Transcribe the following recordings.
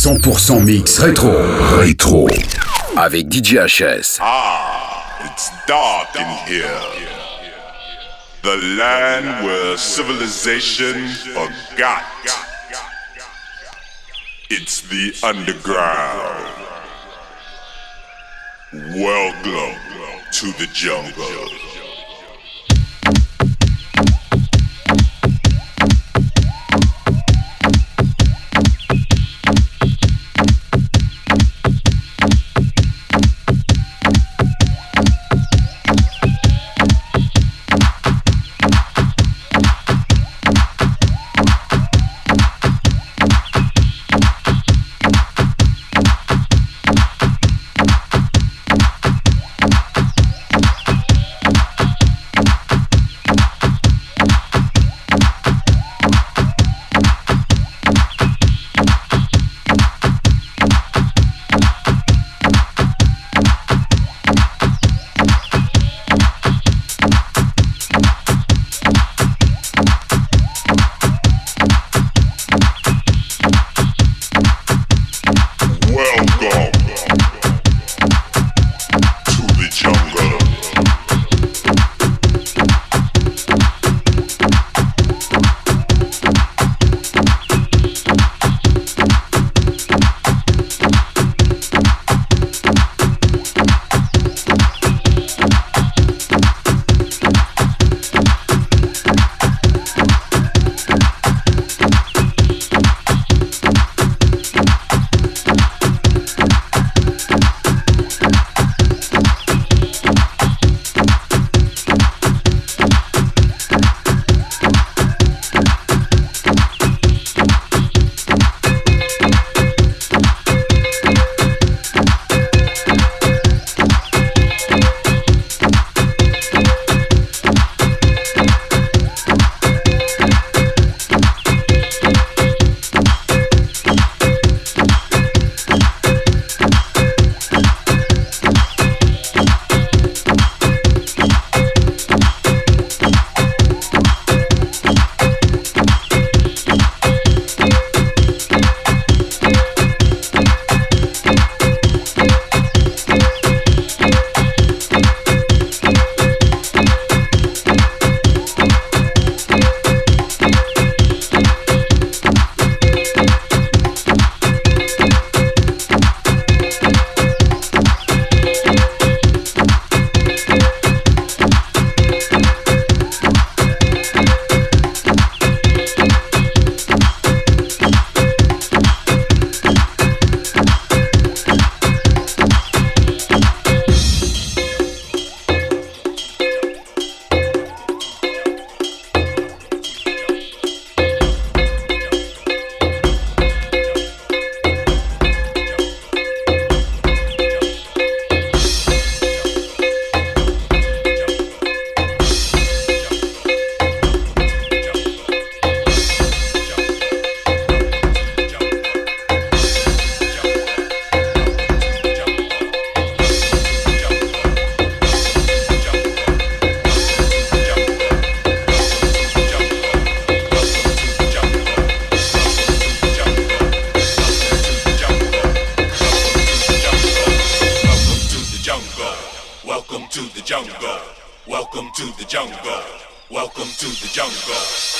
100% mix rétro. Rétro. Avec DJ HS. Ah, it's dark in here. The land where civilization forgot. It's the underground. Welcome to the jungle. to the jungle. Welcome to the jungle. Welcome to the jungle.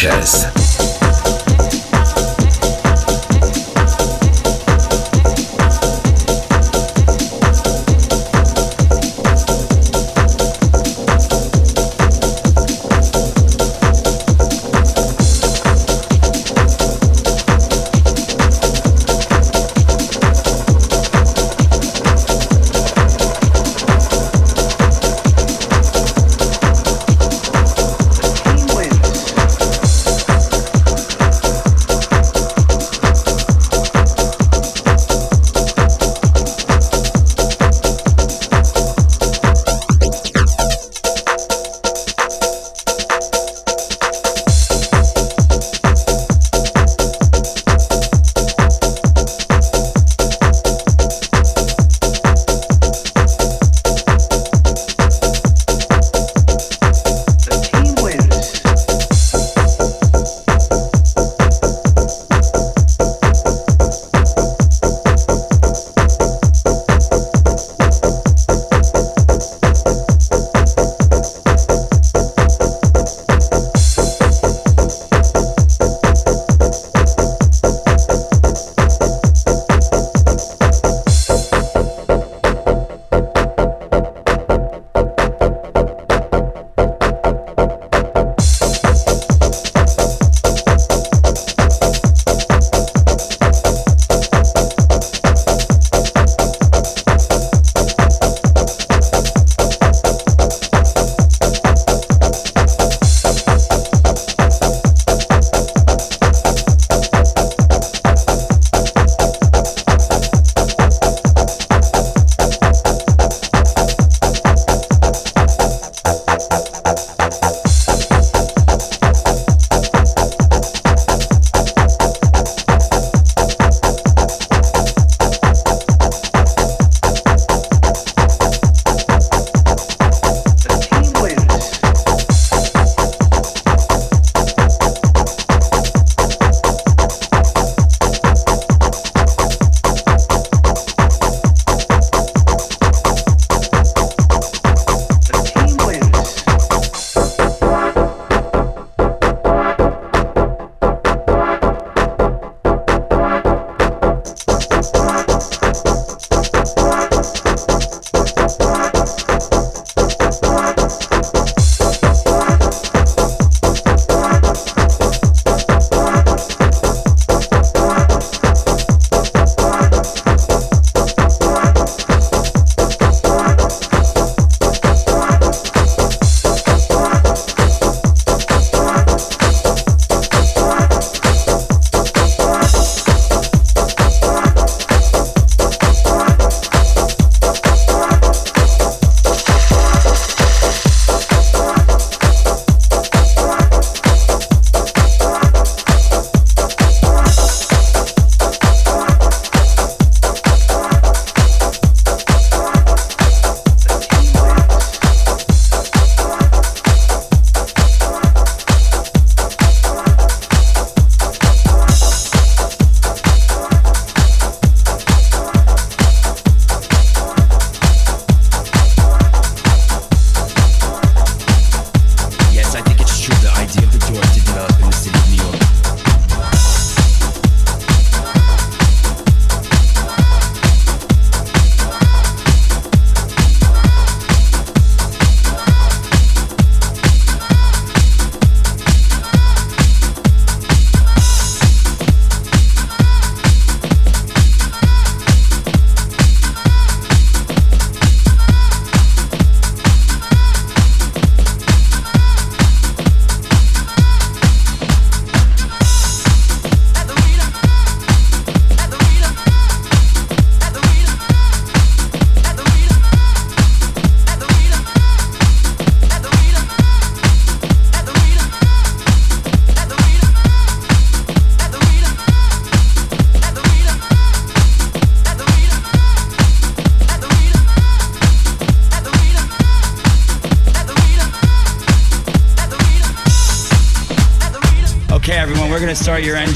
DJ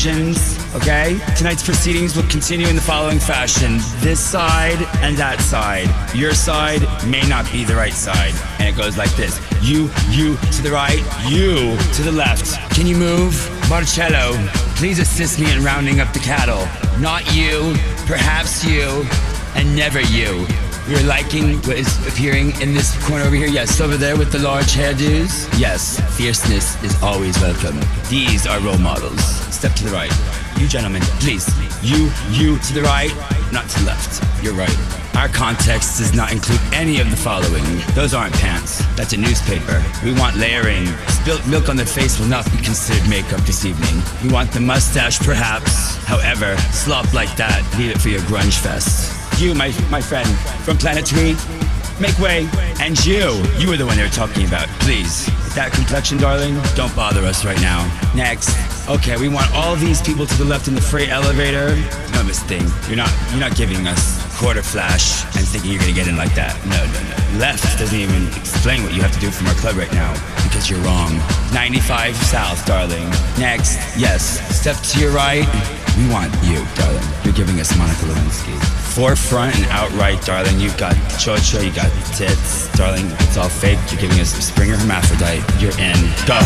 Engines. okay? Tonight's proceedings will continue in the following fashion this side and that side. Your side may not be the right side. And it goes like this you, you to the right, you to the left. Can you move? Marcello, please assist me in rounding up the cattle. Not you, perhaps you, and never you. You're liking what is appearing in this corner over here? Yes, over there with the large hairdos? Yes, fierceness is always welcome. These are role models. Step to the right. You gentlemen, please. You, you to the right, not to the left. You're right. Our context does not include any of the following. Those aren't pants. That's a newspaper. We want layering. Spilt milk on the face will not be considered makeup this evening. We want the mustache, perhaps. However, slop like that, leave it for your grunge fest. You, my, my friend, from Planet Tweed, make way. And you, you were the one they were talking about. Please, that complexion, darling, don't bother us right now. Next. Okay, we want all these people to the left in the freight elevator. No, Miss Thing, you're not, you're not giving us quarter flash and thinking you're gonna get in like that. No, no, no. Left doesn't even explain what you have to do from our club right now because you're wrong. 95 South, darling. Next, yes, step to your right. We want you, darling. Giving us Monica Lewinsky. Forefront and outright, darling. You've got chocho, you got tits, darling. It's all fake. You're giving us Springer Hermaphrodite. You're in. Go.